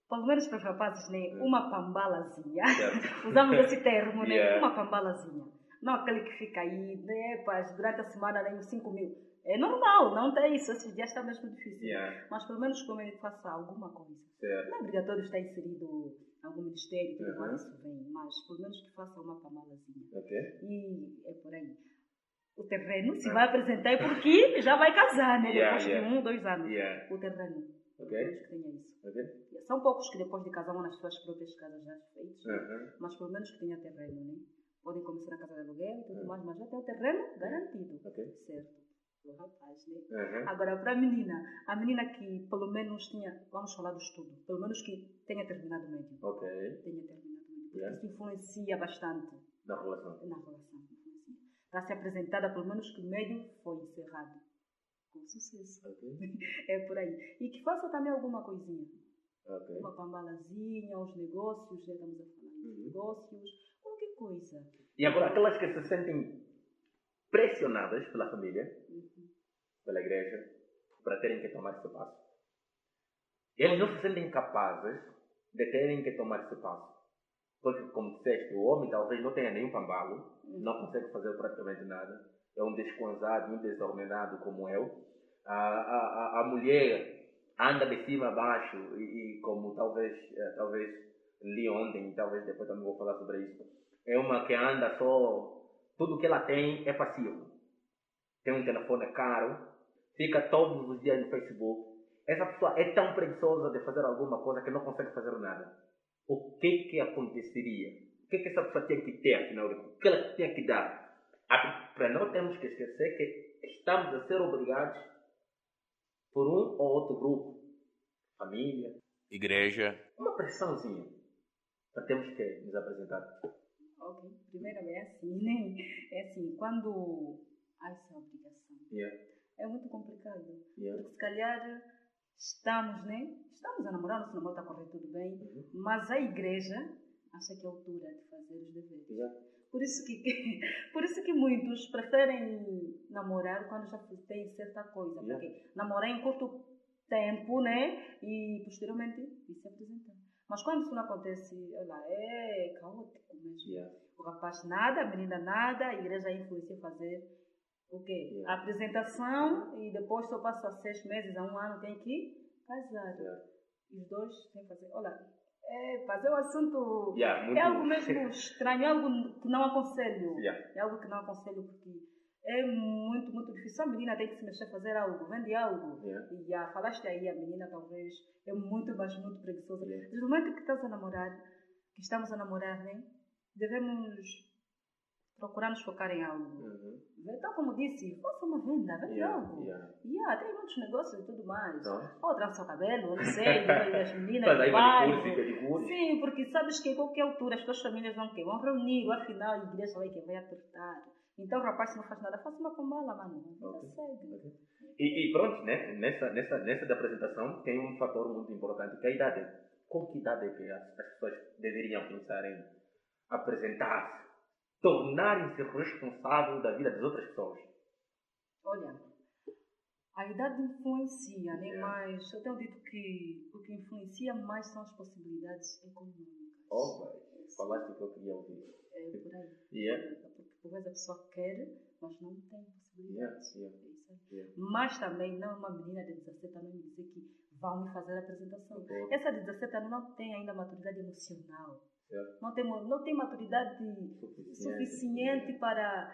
Pelo menos para os rapazes, né? Hum. Uma pambalazinha. Usamos esse termo, né? Yeah. Uma pambalazinha. Não aquele que fica aí, né? Durante a semana, nem né? 5 mil. É normal, não tem isso. Esses dias está mesmo difícil. Yeah. Mas pelo menos como ele faça alguma coisa. Certo. Não é obrigatório estar inserido algum ministério, uhum. isso vem, mas pelo menos que faça uma camalazinha. Okay. E é por aí. O terreno se vai apresentar porque já vai casar, né? Yeah, depois yeah. de um, dois anos. Yeah. O terreno. Okay. que tenha isso. Okay. São poucos que depois de casar vão nas suas próprias casas já feitas, uhum. mas pelo menos que tenha terreno, né? podem começar a casa de aluguel e tudo mais, mas já tem o terreno garantido. Certo. Rapaz, né? Uhum. Agora, para a menina, a menina que pelo menos tinha, vamos falar do estudo, pelo menos que tenha terminado o médio. Ok. Tenha terminado o médio. Porque Yeah. isso influencia bastante Na relação. na relação. influencia. Está a ser apresentada, pelo menos que o médio foi encerrado. Com sucesso. Ok. É por aí. E que faça também alguma coisinha. Ok. Uma pambalazinha, uns negócios, já estamos a falar dos Uhum. negócios, qualquer coisa. E agora, aquelas que se sentem pressionadas pela família, pela igreja, para terem que tomar esse passo. Eles não se sentem capazes de terem que tomar esse passo. Porque, como disseste, o homem talvez não tenha nenhum pambalo, não consegue fazer praticamente nada, é um desconzado, um desordenado como eu. A, a, a, a mulher anda de cima a baixo e, e como talvez, eh, talvez li ontem, talvez depois também vou falar sobre isso, é uma que anda só, tudo que ela tem é passivo. Tem um telefone caro, fica todos os dias no Facebook. Essa pessoa é tão preguiçosa de fazer alguma coisa que não consegue fazer nada. O que que aconteceria? O que que essa pessoa tinha que ter, afinal? O que ela tinha que dar? Para não temos que esquecer que estamos a ser obrigados por um ou outro grupo, família, Igreja. uma pressãozinha, para termos que nos apresentar. Ok. Primeiro é assim, né? É assim, quando há essa obrigação, Yeah, é muito complicado. yeah. Porque se calhar estamos, né? Estamos a namorar, nosso namoro está a correr tudo bem, Uhum. mas a igreja acha que é a altura de fazer os deveres. Yeah. Por isso que, por isso que muitos preferem namorar quando já têm certa coisa. Porque namorar em curto tempo, né? E posteriormente isso se apresentar. Mas quando isso não acontece, olha, é caótico mesmo. Yeah. O rapaz nada, a menina nada, a igreja influencia a fazer o quê? Yeah. A apresentação e depois só passa seis meses a um ano tem que casar. Yeah. Os dois têm que fazer. Olha, é fazer o assunto. Yeah, É algo mesmo estranho, é algo que não aconselho. É algo que não aconselho porque é muito, muito difícil. A menina tem que se mexer, fazer algo, vende algo. Yeah. E já falaste aí, a menina talvez é muito, mas muito preguiçosa. Yeah. Desde o momento que estás a namorar, que estamos a namorar, né? Devemos procurar nos focar em algo. Uhum. Então, como disse, faça uma venda, vende Yeah, algo. yeah. Yeah, tem muitos negócios e tudo mais. Ou trança o cabelo, não sei, as meninas Faz aí manicure. Sim, porque sabes que em qualquer altura as tuas famílias vão quê? Vão reunir, afinal a igreja vai que vai apertar. Então o rapaz se não faz nada, faça uma pomala, mano. Não Ok. segue. E, e pronto, né? nessa, nessa, nessa da apresentação tem um fator muito importante, que é a idade. Com que idade é que as, as pessoas deveriam pensar em apresentar-se, tornarem-se responsáveis da vida das outras pessoas? Olha, a idade influencia, né? Yeah. Mas eu tenho dito que o que influencia mais são as possibilidades econômicas. Oh, vai, falaste o que eu queria ouvir. É por aí. Yeah. Vezes a pessoa quer, mas não tem possibilidades. Yeah, yeah. É. Yeah. Mas também não é uma menina de 17 anos me dizer que vão me fazer a apresentação. Ok. Essa de 17 anos não tem ainda maturidade emocional. Não tem, não tem maturidade Suficiente. suficiente para,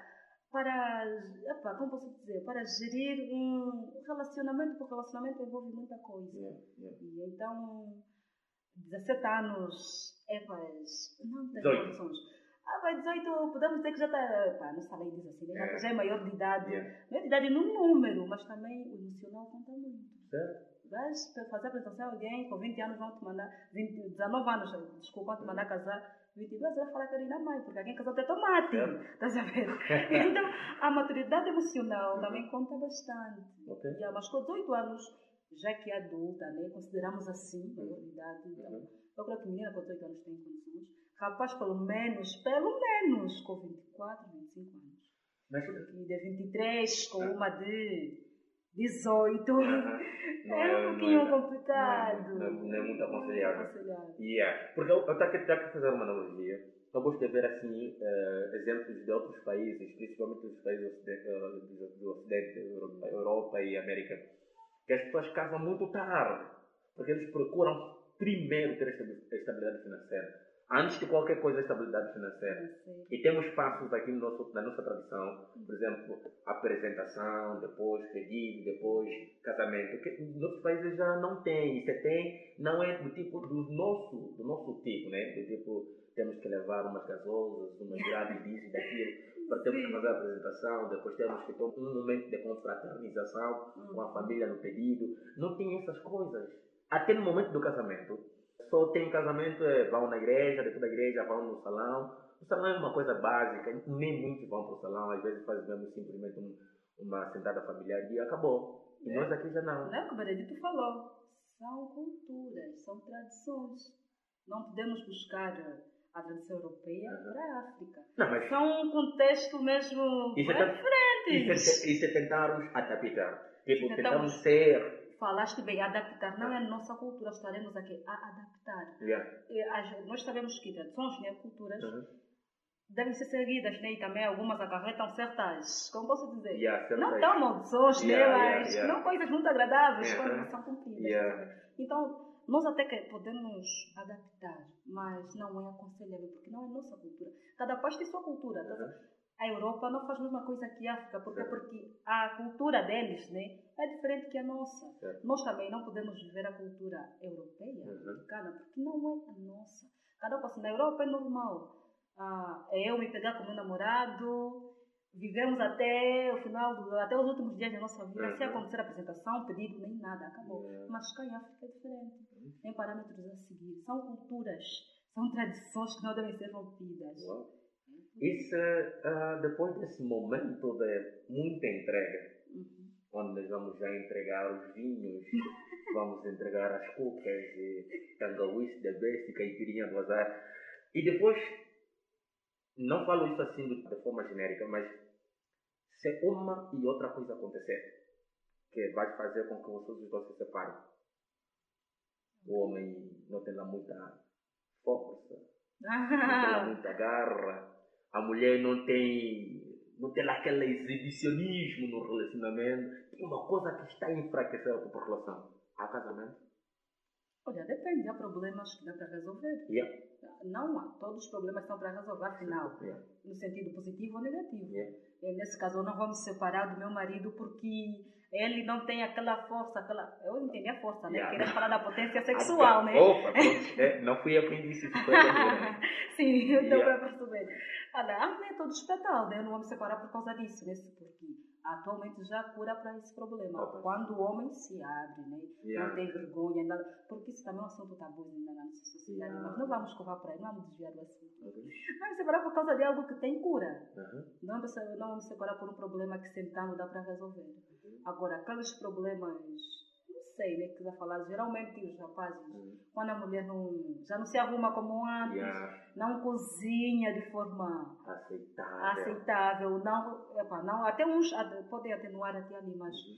para epa, como posso dizer, para gerir um relacionamento, porque o relacionamento envolve muita coisa. Yeah, yeah. E então, 17 anos, epas, não tem 18. condições. Ah, vai 18, podemos dizer que já está, pá, não lei diz assim, né? já, É. já é maior de idade. Yeah. Maior de idade no número, mas também o emocional conta muito. Certo? Vais fazer apresentação a alguém com 20 anos vão te mandar, 20, 19 anos, desculpa, vão te mandar casar, 22 vai falar que era mãe, porque alguém casou até tomate. Estás a ver? Então, a maturidade emocional também conta bastante. Ok. Já, mas com 18 anos, já que é adulta, né, consideramos assim, maior de idade, então, Uhum. eu creio que menina com 18 anos tem condições. Rapaz, pelo menos, pelo menos, com 24, 25 anos. Mas, E de 23 com uma de 18. Aham. Não é é- um pouquinho não é- complicado. não é- não é muito aconselhável. aconselhável. Yeah. Porque eu estou aqui a fazer uma analogia. Eu gosto de ver assim eh, exemplos de outros países, principalmente dos países do Ocidente, eh, do- Ocidente Europa, Europa e América, que as pessoas casam muito tarde, porque eles procuram primeiro ter estabi- estabilidade financeira. Antes de qualquer coisa, estabilidade financeira. E temos passos aqui no nosso, na nossa tradição, por exemplo, apresentação, depois pedido, depois casamento, que nos outros países já não tem. Se tem, não é do tipo do nosso, do nosso tipo, né? Do tipo, temos que levar umas gasolsas, umas grades disso e daquilo, para termos que fazer a apresentação, depois temos que ter um momento de confraternização com a família no pedido. Não tem essas coisas. Até no momento do casamento, só tem casamento, é, vão na igreja, depois da igreja vão no salão. O salão é uma coisa básica, nem muitos vão para o salão, às vezes fazem mesmo simplesmente um, uma sentada familiar e acabou. E é. nós aqui já não. É o que o Benedito falou. São culturas, são tradições. Não podemos buscar a tradição europeia uhum. para a África. Não, mas São um contexto mesmo isso é, diferente. Isso é, isso é tentarmos adaptar. Tipo, tentamos ser falaste bem, adaptar não é nossa cultura, estaremos aqui a adaptar. Yeah. nós sabemos que tradições, né, culturas, uhum. devem ser seguidas, né, e também algumas acarretam certas, como posso dizer, yeah, não tão maldições, yeah, né, mas não coisas muito agradáveis quando não são cumpridas. Então, nós até que podemos adaptar, mas não é aconselhável, porque não é nossa cultura. Cada país tem sua cultura. Uhum a Europa não faz a mesma coisa que a África, porque, porque a cultura deles né, é diferente que a nossa. Nós também não podemos viver a cultura europeia, uhum. africana, porque não é a nossa. Cada coisa, na Europa é normal. Ah, eu me pegar com meu namorado, vivemos até o final, do, até os últimos dias da nossa vida, uhum. sem acontecer apresentação, pedido, nem nada, acabou. Uhum. Mas cá em África é diferente. Uhum. Tem parâmetros a seguir. São culturas, são tradições que não devem ser rompidas. Isso, uh, depois desse momento de muita entrega, uhum. onde nós vamos já entregar os vinhos, vamos entregar as cucas, e tangawice de besta e caipirinha do azar, e depois, não falo isso assim de forma genérica, mas se uma e outra coisa acontecer, que vai fazer com que vocês dois se separem, o homem não tenha muita força, não tenha muita garra, a mulher não tem não tem aquele exibicionismo no relacionamento. Tem uma coisa que está a enfraquecer a tua relação. Há casamento? Olha, depende. Há problemas que dá para resolver. Yeah. Não há. Todos os problemas são para resolver, afinal. Yeah. No sentido positivo ou negativo. Yeah. Nesse caso, eu não vou me separar do meu marido porque ele não tem aquela força, aquela. Eu entendi a força, né? Yeah. Queria falar da potência sexual, né? Opa, é, não fui eu quem disse isso. Sim, eu estou yeah. para perceber. Olha, há métodos para tal, né? Eu não vou me separar por causa disso, né? Porque atualmente já cura para esse problema. Opa. Quando o homem se abre, né? Yeah. Não tem vergonha, nada. Porque isso também é um assunto tabu ainda na nossa sociedade. Yeah. Mas não vamos correr para aí, não vamos desviar do assunto. Uhum. Não me separar por causa de algo que tem cura. Uhum. Não, não vamos separar por um problema que sentando dá para resolver. Agora, aqueles problemas sei, né, que já falar, geralmente os rapazes, uhum. quando a mulher não, já não se arruma como antes, yeah. não cozinha de forma aceitável, aceitável não, epa, não, até uns podem atenuar até ali, mas uhum.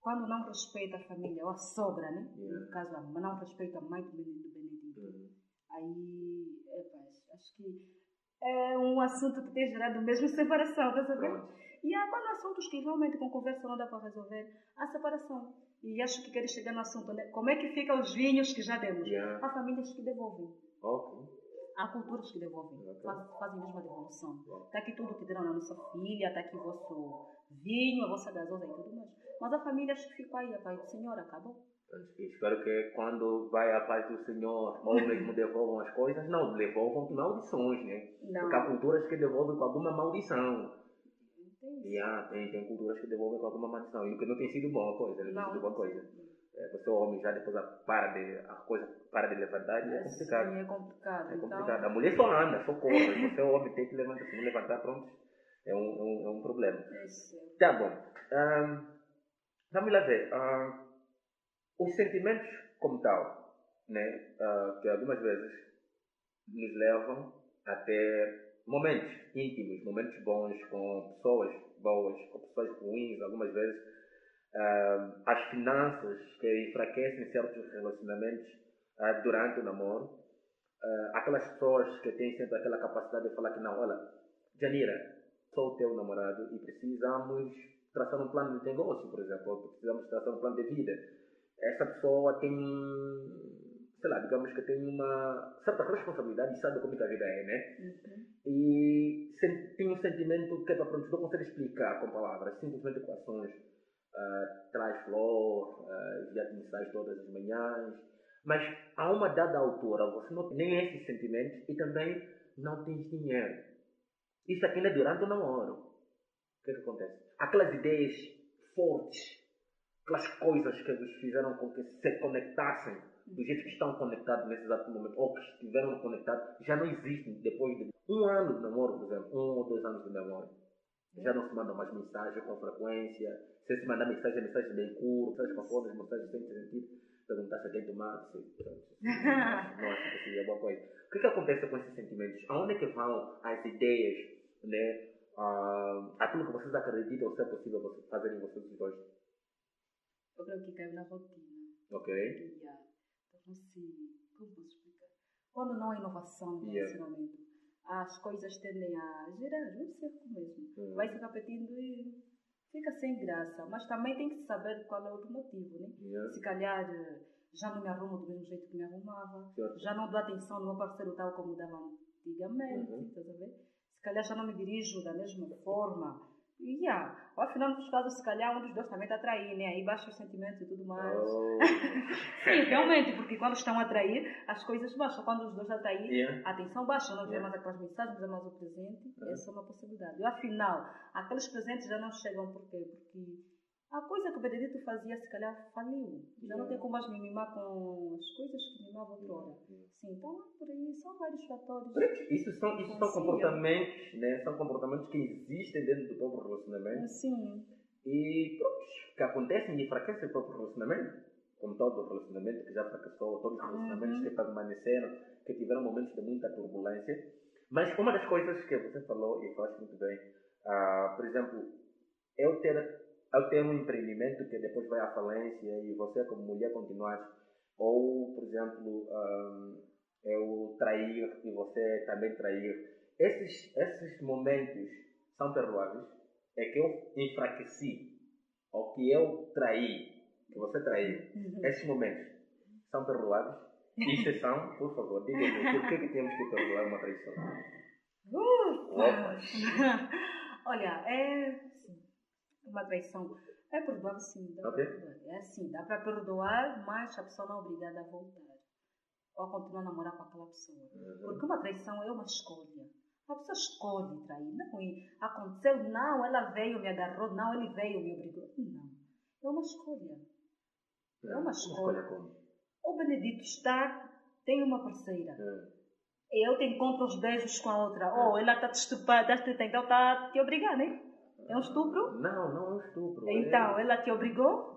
quando não respeita a família, ou a sogra, né, yeah. no caso, não respeita a mãe do Benedito, uhum. aí, epa, acho que é um assunto que tem gerado mesmo separação, tá sabendo? E há quando assuntos que realmente com conversa não dá para resolver, a separação. E acho que queres chegar no assunto, né? Como é que ficam os vinhos que já demos? Yeah. Há famílias que devolvem. Okay. Há culturas que devolvem, okay. fazem, fazem mesmo a devolução. Está aqui tudo que deram na nossa filha, está aqui o vosso vinho, a vossa gasosa e tudo mais. Mas há famílias que ficam aí, a paz do Senhor, acabou. Espero que quando vai a paz do Senhor, ou mesmo devolvam as coisas, não devolvam com maldições, né? Não. Porque há culturas que devolvem com alguma maldição. Yeah, tem, tem culturas que devolvem com alguma maldição. E o que não tem sido boa coisa, não, não tem sido boa coisa. É, você é homem já depois para de, a coisa para de levantar e é, é complicado. Sim, é complicado. É complicado. Então... A mulher só anda, só corre. você é homem, tem que levantar. Se não levantar, pronto, é um, é um, é um problema. É tá bom. Um, vamos lá ver. Um, os sentimentos como tal, né, uh, que algumas vezes nos levam a ter momentos íntimos, momentos bons com pessoas boas, com pessoas ruins, algumas vezes uh, as finanças que enfraquecem certos relacionamentos uh, durante o namoro, uh, aquelas pessoas que têm sempre aquela capacidade de falar que não, olha, Janira, sou o teu namorado e precisamos traçar um plano de negócio, por exemplo, precisamos traçar um plano de vida. Essa pessoa tem sei lá, digamos que tem uma certa responsabilidade e sabe como é que a vida é, né? Uhum. E tem um sentimento que é pronto, não consegue explicar com palavras, simplesmente com ações. Uh, traz flor, uh, envia mensagens todas as manhãs, mas a uma dada altura você não tem nem esses sentimentos e também não tens dinheiro. Isso aqui ainda é durante o namoro. O que é que acontece? Aquelas ideias fortes, aquelas coisas que vos fizeram com que se conectassem do jeito que estão conectados nesse exato momento, ou que estiveram conectados, já não existem depois de um ano de namoro, por exemplo, um ou dois anos de namoro. Já não se mandam mais mensagens com frequência. Se se mandar mensagem, mensagem bem curtas, com fones, mensagens sem sentido. Perguntar se tem tomate, se não acho que seria boa coisa. O que, que acontece com esses sentimentos? Aonde é que vão as ideias, né? Uh, aquilo que vocês acreditam ser possível vocês fazerem vocês dois? Eu creio que caiu na rotina. Ok. Yeah. Então, se, como posso explicar? Quando não há inovação no Yeah. relacionamento, as coisas tendem a gerar um cerco mesmo. Hum. Vai se repetindo e fica sem graça. Mas também tem que saber qual é o motivo, né? Yeah. Se calhar eh, já não me arrumo do mesmo jeito que me arrumava, Certo. já não dou atenção no meu parceiro tal como dava antigamente, Uhum. estás a ver? Se calhar já não me dirijo da mesma forma. E yeah. Ou afinal dos casos, se calhar um dos dois também está a trair, né? Aí baixa os sentimentos e tudo mais. Oh. Sim, realmente, porque quando estão a trair, as coisas baixam. Quando os dois a trair, Yeah. a atenção baixa. Não vê Yeah. mais aquelas mensagens, não vê mais o presente. Uhum. Essa é uma possibilidade. E afinal, aqueles presentes já não chegam por quê? Porque a coisa que o Benedito fazia, se calhar, faliu. Já não Yeah. tem como mais me mimar com as coisas que mimava outra hora. Sim, então, por aí, são vários fatores. Isso são, isso são comportamentos, né? São comportamentos que existem dentro do próprio relacionamento Sim, e pronto, que acontecem e enfraquecem o próprio relacionamento. Como todo relacionamento que já fracassou, todos os relacionamentos Uhum. que permaneceram, que tiveram momentos de muita turbulência. Mas uma das coisas que você falou, e falaste muito bem, ah, por exemplo, eu ter, eu ter um empreendimento que depois vai à falência e você como mulher continuar, ou, por exemplo, ah, eu trair e você também trair. Esses, esses momentos são perdoáveis. É que eu enfraqueci, ou que eu traí, que você traiu. Uhum. Esses momentos são perdoáveis? Exceção, por favor, diga-me, por que, que temos que perdoar uma traição? Opa. Olha, é uma traição. É perdoável sim, dá Ok. para perdoar. É assim, dá para perdoar, mas a pessoa não é obrigada a voltar. Ou a continuar a namorar com aquela pessoa. Porque uma traição é uma escolha. A pessoa escolhe trair. Não é, aconteceu, não, ela veio, me agarrou, não, ele veio, me obrigou. Não. É uma escolha. É uma escolha. como? O Benedito está, tem uma parceira. Hum. Eu te encontro os beijos com a outra. Oh, ela está te estuprando, então está te obrigar, né? É um estupro? Não, não é um estupro. Então, é... ela te obrigou?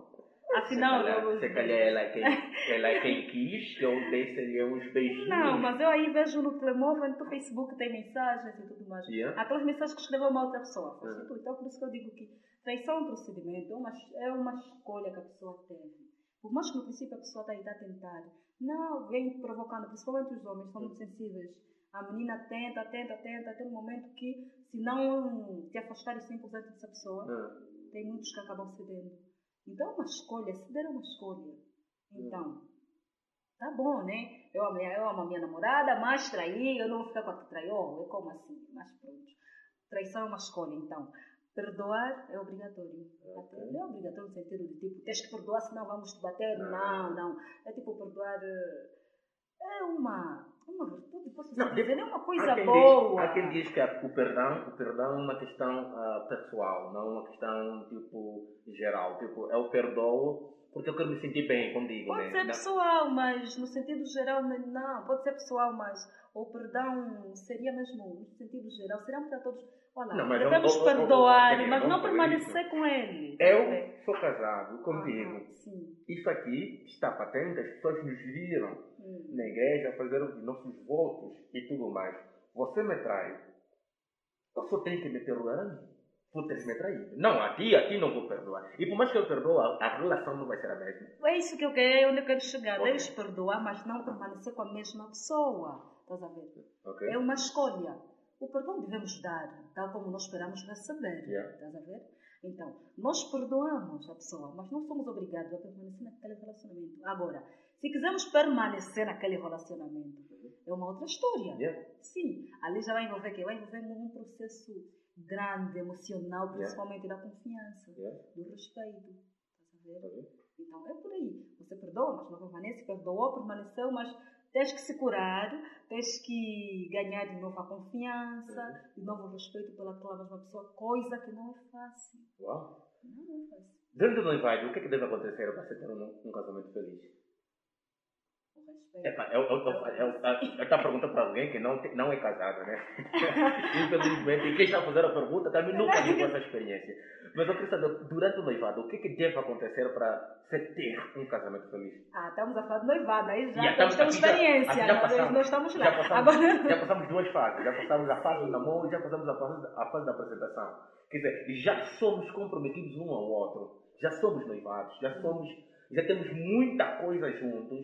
Afinal, se calhar, eu- se calhar ela, é quem, ela é quem quis que eu desse-lhe uns beijinhos. Não, mas eu aí vejo no telemóvel, no Facebook tem mensagens e tudo mais. Yeah. Aquelas mensagens que escreveu uma outra pessoa. Uhum. Então, Então, por isso que eu digo que traição é um procedimento, é uma, é uma escolha que a pessoa teve. Por mais que no princípio a pessoa está aí a tentar, não, vem provocando, principalmente os homens, são muito sensíveis. A menina tenta, tenta, tenta, até um momento que, se não te afastares 100% dessa pessoa, Hum. tem muitos que acabam cedendo. Então é uma escolha, ceder é uma escolha. Então, tá bom, né? Eu amo, eu amo a minha namorada, mas trair, eu não vou ficar com a que traiu. É como assim? Mas pronto. Traição é uma escolha, então. Perdoar é obrigatório. Até Não é obrigatório no sentido de tipo, tens que perdoar, senão vamos te bater. Não, não. É tipo, perdoar eh, é uma. Virtude, posso Não, dizer, é uma coisa há quem boa. Diz, há quem diz que a- o perdão, o perdão é uma questão ah, pessoal, não uma questão tipo geral. Tipo, eu perdoo porque eu quero me sentir bem contigo. Pode né? ser pessoal, mas no sentido geral, não. Pode ser pessoal, mas o perdão seria mesmo no sentido geral. Será para todos. Olha, Não, mas devemos vamos- vamos- perdoar, vamos- mas não permanecer com ele. Eu sou casado contigo. Ah, sim. Isso aqui está patente, as pessoas nos viram Hum. na igreja fazer os nossos votos e tudo mais. Você me trai. Eu só tenho que me perdoar. Por teres me traído. Não, a ti, a ti não vou perdoar. E por mais que eu perdoe, a, relação não vai ser a mesma. É isso que eu quero, é onde eu quero chegar. Ok. Deves perdoar, mas não permanecer com a mesma pessoa. Estás a ver? Ok? É uma escolha. O perdão devemos dar, tal como nós esperamos receber. Yeah. Estás a ver? Então, nós perdoamos a pessoa, mas não somos obrigados a permanecer naquele relacionamento. Agora, se quisermos permanecer naquele relacionamento, é uma outra história. Yeah. Sim, ali já vai envolver que vai envolver um processo grande, emocional, principalmente da confiança, Yeah. do respeito. Estás a ver? Ok. Então é por aí. Você perdoa, mas não permanece, perdoou, permaneceu, mas tens que se curar, tens que ganhar de novo a confiança, Uhum. de novo o respeito pelaquela mesma pessoa, coisa que não é fácil. Uau. Não é fácil. Dentro do noivado, o que é que deve acontecer para você ter um, um casamento feliz? O respeito. Epa, eu estou perguntando para alguém que não, não é casado, né? Infelizmente, e quem está a fazer a pergunta também nunca viveu essa experiência. Mas eu queria saber, durante o noivado, o que é que deve acontecer para você ter um casamento feliz? Ah, estamos a falar de noivado, aí já Já temos, já- experiência, já nós, passamos- nós estamos lá. Já passamos, Agora, já passamos duas fases. Já passamos a fase do namoro e já passamos a fase, a fase da apresentação. Quer dizer, já somos comprometidos um ao outro. Já somos noivados. Já somos... Já temos muita coisa juntos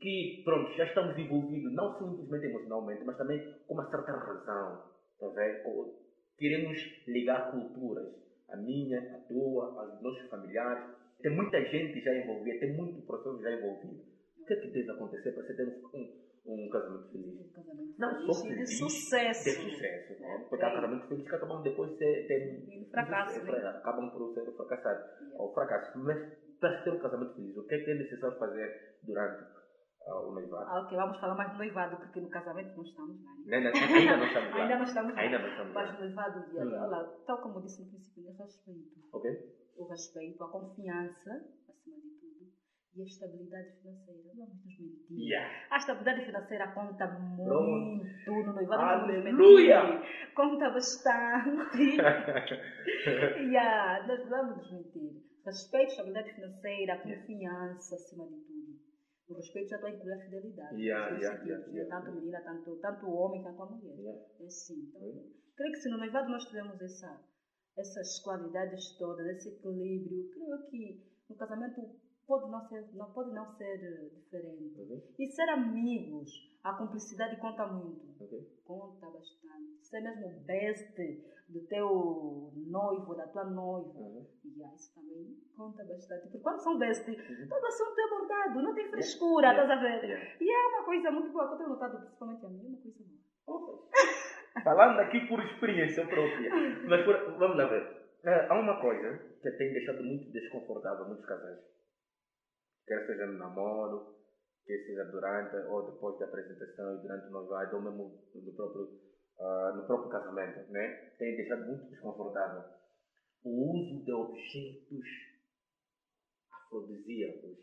que, pronto, já estamos envolvidos, não simplesmente emocionalmente, mas também com uma certa razão. Tá vendo? Queremos ligar culturas. A minha, a tua, os nossos familiares. Tem muita gente já envolvida, tem muito processo já envolvido. O que é que deve acontecer para você ter um, um casamento feliz? um casamento Não feliz só e de feliz, sucesso. de sucesso. Né? Porque É. há casamentos felizes que acabam depois de ter, fracasso, né? acabam por ser fracassados. Ou fracasso. Mas para ter um casamento feliz, o que é que é necessário fazer durante o noivado? Ah, ok, vamos falar mais do noivado, porque no casamento não estamos lá. né? Né, Ainda não estamos lá. Ainda não estamos lá. Ainda não estamos Mas lá. no noivado, Hum. olha, tal como eu disse no princípio, é respeito. Ok? O respeito, a confiança, acima de tudo, e a estabilidade financeira. Vamos nos mentir. Yeah. A estabilidade financeira conta muito no noivado. não vamos Aleluia! Conta bastante. yeah, nós vamos nos mentir. Respeito, estabilidade financeira, confiança, acima de tudo. O respeito já está incluindo a fidelidade. Yeah, dois yeah, yeah, né? yeah. Tanto menina, tanto, tanto o homem, quanto a mulher. Yeah. É assim. Então, creio que se no noivado nós tivermos essa, essas qualidades todas, esse equilíbrio, creio que no casamento pode não ser, não, pode não ser eh, diferente. Uhum. E ser amigos, a cumplicidade conta muito. Ok? Conta bastante. Ser mesmo best do teu noivo, da tua noiva. Uhum. Yeah, isso também conta bastante. Porque quando são best, Uhum. todo assunto é abordado, não tem frescura, Yeah. estás a ver? Yeah. E é uma coisa muito boa, que eu tenho notado, principalmente a mim, é uma coisa boa. Falando aqui por experiência própria. Mas por- vamos lá ver. É, há uma coisa que tem deixado muito desconfortável muitos casais. Quer seja no namoro, quer seja durante ou depois da apresentação e durante o noivado, ou mesmo no próprio, ah, no próprio casamento, né? Tem deixado muito desconfortável. O uso de objetos afrodisíacos.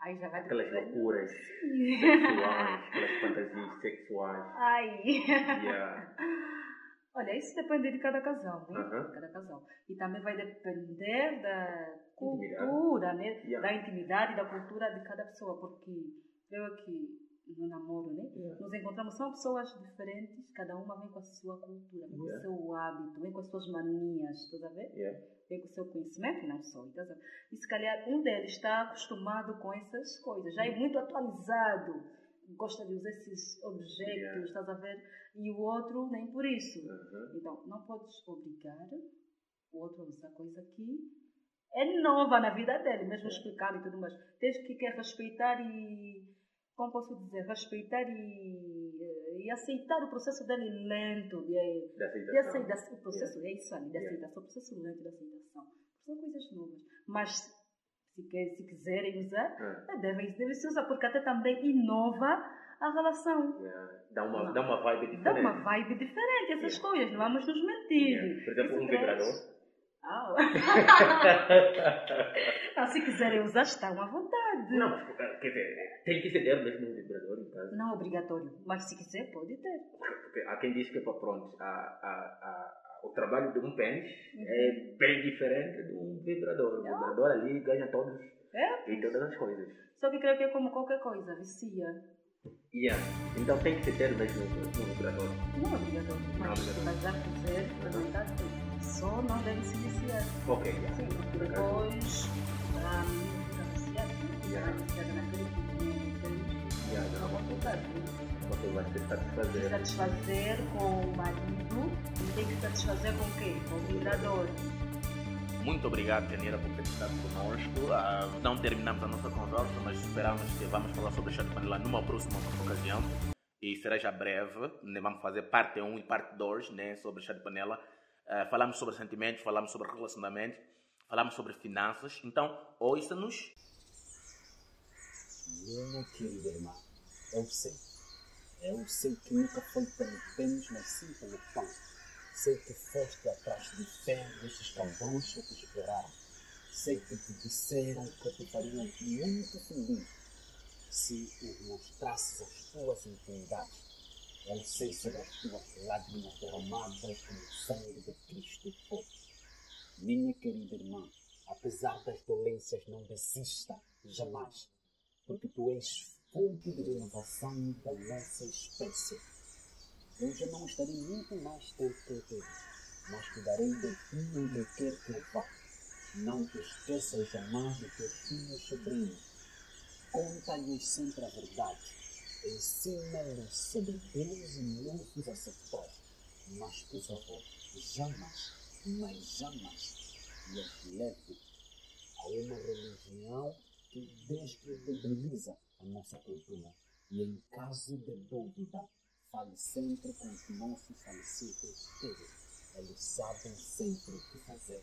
Aí já vai Aquelas dizer- loucuras sexuais, aquelas fantasias sexuais. Ai. Yeah. Olha, isso depende de cada casal, né? Cada casal. E também vai depender da Intimidade. cultura, né? Yeah. Da intimidade e da cultura de cada pessoa, porque creio que no namoro, né? Yeah. Nos encontramos, são pessoas diferentes, cada uma vem com a sua cultura, vem com Yeah. o seu hábito, vem com as suas manias, estás a ver? Vem com o seu conhecimento não só. Ver? E se calhar um deles está acostumado com essas coisas, já é muito atualizado, gosta de usar esses objetos, Yeah. estás a ver? E o outro nem por isso. Uhum. Então, não podes obrigar o outro a usar coisa que é nova na vida dele, mesmo explicando e tudo mais. Tens que quer respeitar e, como posso dizer, respeitar e, eh, e aceitar o processo dele lento, de, de aceitação. aceitação. O processo é isso ali, de Yeah. aceitação, o processo lento de aceitação. São coisas novas. Mas, se, quer, se quiserem usar, Ah, eh, devem, devem se usar, porque até também inova a relação. yeah. Dá, uma, Não. dá uma vibe Dá diferente. uma vibe diferente, essas Yeah. coisas, não vamos nos mentir. Yeah. Por exemplo, um traz- vibrador. Ah, ah, se quiserem usar, estão à vontade. Não, mas, quer dizer, tem que ser ter mesmo um vibrador em casa. Não é obrigatório, mas se quiser, pode ter. Porque há quem diz que, pronto, a, a, a, o trabalho de um pênis Uhum. é bem diferente de um vibrador. O vibrador ali ganha todos É? e todas as coisas. Só que creio que é como qualquer coisa, vicia. Yeah. Então tem que ter mesmo um vibrador. Não é obrigatório, Não mas mas à vontade, tem. Só não deve se viciar. Ok, yeah. Sim, depois a menina fica viciada, né? Yeah. Fica viciada naquele que tem, Yeah, tem não. uma vontade. né? Você vai se se satisfazer. satisfazer com o marido e tem que satisfazer com quem? Com o vibrador. Muito obrigado, Janira, por ter estado conosco. Ah, não terminamos a nossa conversa, mas esperamos que vamos falar sobre Chá de Panela numa próxima ocasião. E será já breve. né? Vamos fazer parte 1 e parte 2 né? sobre Chá de Panela. Ah, falamos sobre sentimentos, falamos sobre relacionamento, falamos sobre finanças. Então, ouça-nos. Meu querido irmão, Eu sei. Eu sei que nunca foi pelo pênis, mas sim pelo pão. Sei que foste atrás de fé destes cabrões que te esperaram. Sei que te disseram que te fariam muito feliz se os mostrasses as tuas intimidades. Eu sei sobre as tuas lágrimas derramadas como sangue de Cristo foi. Minha querida irmã, apesar das dolências, não desista jamais, porque tu és renovação da nossa espécie. Eu já não estarei muito mais tempo contigo, mas cuidarei de ti onde quer que eu vá. Não te esqueças jamais de teus filhos sobrinhos. Conta-lhes sempre a verdade. Ensina-lhes sobre Deus e nossos ancestrais. Mas, por favor, jamais, mas jamais lhes leve a uma religião que descredibiliza a nossa cultura. E em caso de dúvida, fale sempre com os nossos falecidos filhos. Eles sabem sempre o que fazer.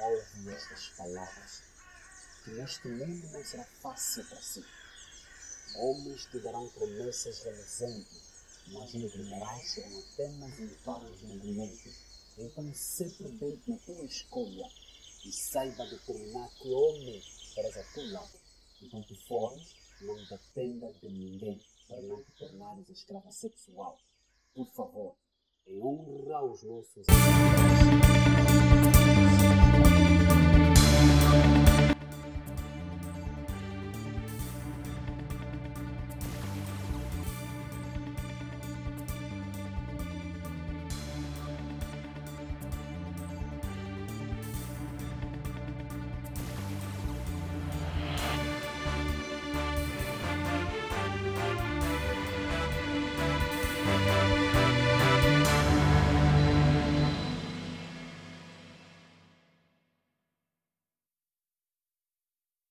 Ouve estas palavras, que neste mundo não será fácil para si. Homens te darão promessas reluzentes, mas nos minerais serão apenas ilusórios movimentos. Então, se prudente na tua escolha e saiba determinar que homem serás a teu lado. Então, tu fores, não dependa de ninguém para não te tornares escrava sexual. Por favor, honra aos nossos.